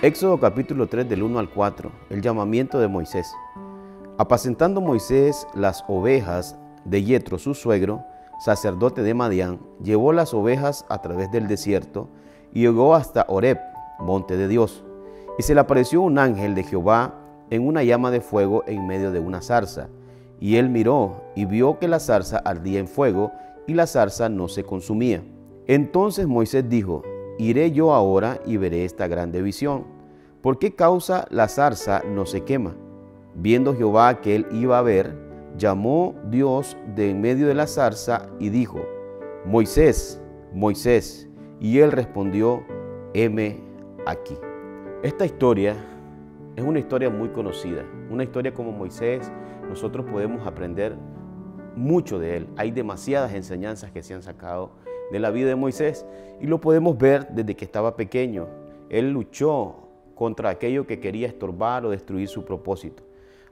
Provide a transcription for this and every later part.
Éxodo capítulo 3 del 1 al 4, el llamamiento de Moisés. Apacentando Moisés las ovejas de Yetro, su suegro, sacerdote de Madián, llevó las ovejas a través del desierto y llegó hasta Oreb, monte de Dios. Y se le apareció un ángel de Jehová en una llama de fuego en medio de una zarza. Y él miró y vio que la zarza ardía en fuego y la zarza no se consumía. Entonces Moisés dijo, Iré yo ahora y veré esta grande visión. ¿Por qué causa la zarza no se quema? Viendo Jehová que él iba a ver, llamó Dios de en medio de la zarza y dijo, Moisés, Moisés. Y él respondió, heme aquí. Esta historia es una historia muy conocida, una historia como Moisés, nosotros podemos aprender mucho de él. Hay demasiadas enseñanzas que se han sacado de la vida de Moisés y lo podemos ver desde que estaba pequeño. Él luchó contra aquello que quería estorbar o destruir su propósito.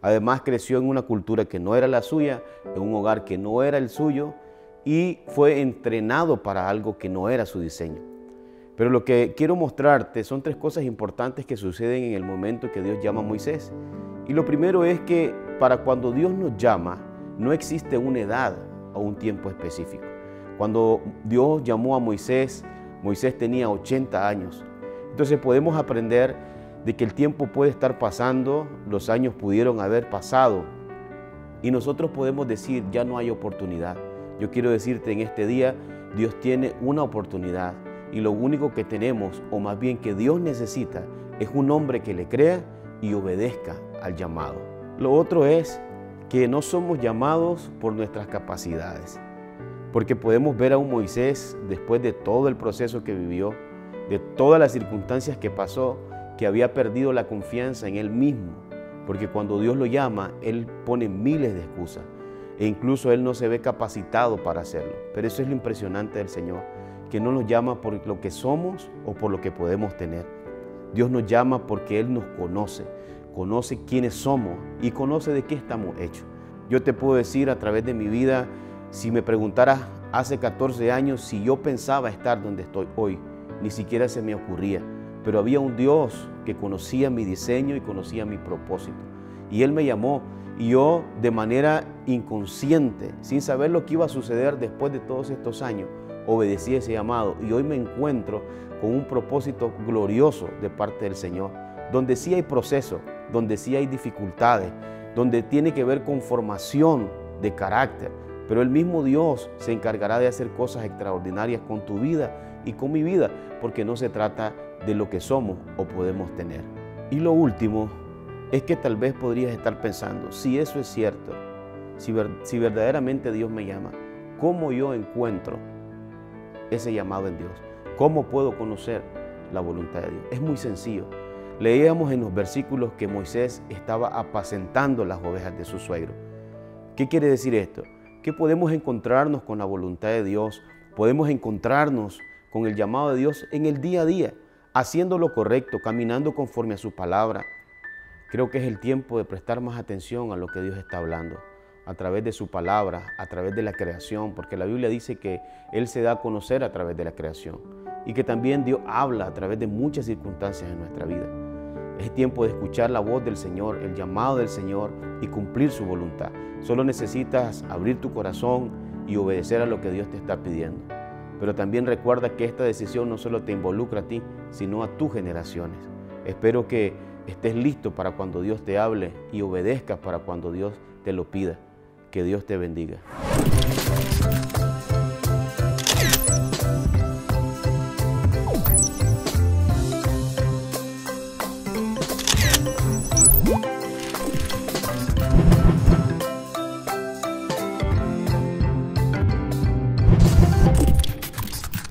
Además creció en una cultura que no era la suya, en un hogar que no era el suyo y fue entrenado para algo que no era su diseño. Pero lo que quiero mostrarte son tres cosas importantes que suceden en el momento que Dios llama a Moisés. Y lo primero es que para cuando Dios nos llama, no existe una edad o un tiempo específico. Cuando Dios llamó a Moisés, Moisés tenía 80 años. Entonces podemos aprender de que el tiempo puede estar pasando, los años pudieron haber pasado y nosotros podemos decir, ya no hay oportunidad. Yo quiero decirte en este día, Dios tiene una oportunidad y lo único que tenemos, o más bien que Dios necesita, es un hombre que le crea y obedezca al llamado. Lo otro es que no somos llamados por nuestras capacidades. Porque podemos ver a un Moisés, después de todo el proceso que vivió, de todas las circunstancias que pasó, que había perdido la confianza en él mismo. Porque cuando Dios lo llama, Él pone miles de excusas. E incluso Él no se ve capacitado para hacerlo. Pero eso es lo impresionante del Señor, que no nos llama por lo que somos o por lo que podemos tener. Dios nos llama porque Él nos conoce, conoce quiénes somos y conoce de qué estamos hechos. Yo te puedo decir a través de mi vida, si me preguntaras hace 14 años si yo pensaba estar donde estoy hoy, ni siquiera se me ocurría. Pero había un Dios que conocía mi diseño y conocía mi propósito. Y Él me llamó y yo de manera inconsciente, sin saber lo que iba a suceder después de todos estos años, obedecí ese llamado. Y hoy me encuentro con un propósito glorioso de parte del Señor, donde sí hay proceso, donde sí hay dificultades, donde tiene que ver con formación de carácter, pero el mismo Dios se encargará de hacer cosas extraordinarias con tu vida y con mi vida, porque no se trata de lo que somos o podemos tener. Y lo último es que tal vez podrías estar pensando, si eso es cierto, si, si verdaderamente Dios me llama, ¿cómo yo encuentro ese llamado en Dios? ¿Cómo puedo conocer la voluntad de Dios? Es muy sencillo. Leíamos en los versículos que Moisés estaba apacentando las ovejas de su suegro. ¿Qué quiere decir esto? que podemos encontrarnos con la voluntad de Dios, podemos encontrarnos con el llamado de Dios en el día a día, haciendo lo correcto, caminando conforme a su palabra. Creo que es el tiempo de prestar más atención a lo que Dios está hablando, a través de su palabra, a través de la creación, porque la Biblia dice que Él se da a conocer a través de la creación y que también Dios habla a través de muchas circunstancias en nuestra vida. Es tiempo de escuchar la voz del Señor, el llamado del Señor y cumplir su voluntad. Solo necesitas abrir tu corazón y obedecer a lo que Dios te está pidiendo. Pero también recuerda que esta decisión no solo te involucra a ti, sino a tus generaciones. Espero que estés listo para cuando Dios te hable y obedezcas para cuando Dios te lo pida. Que Dios te bendiga.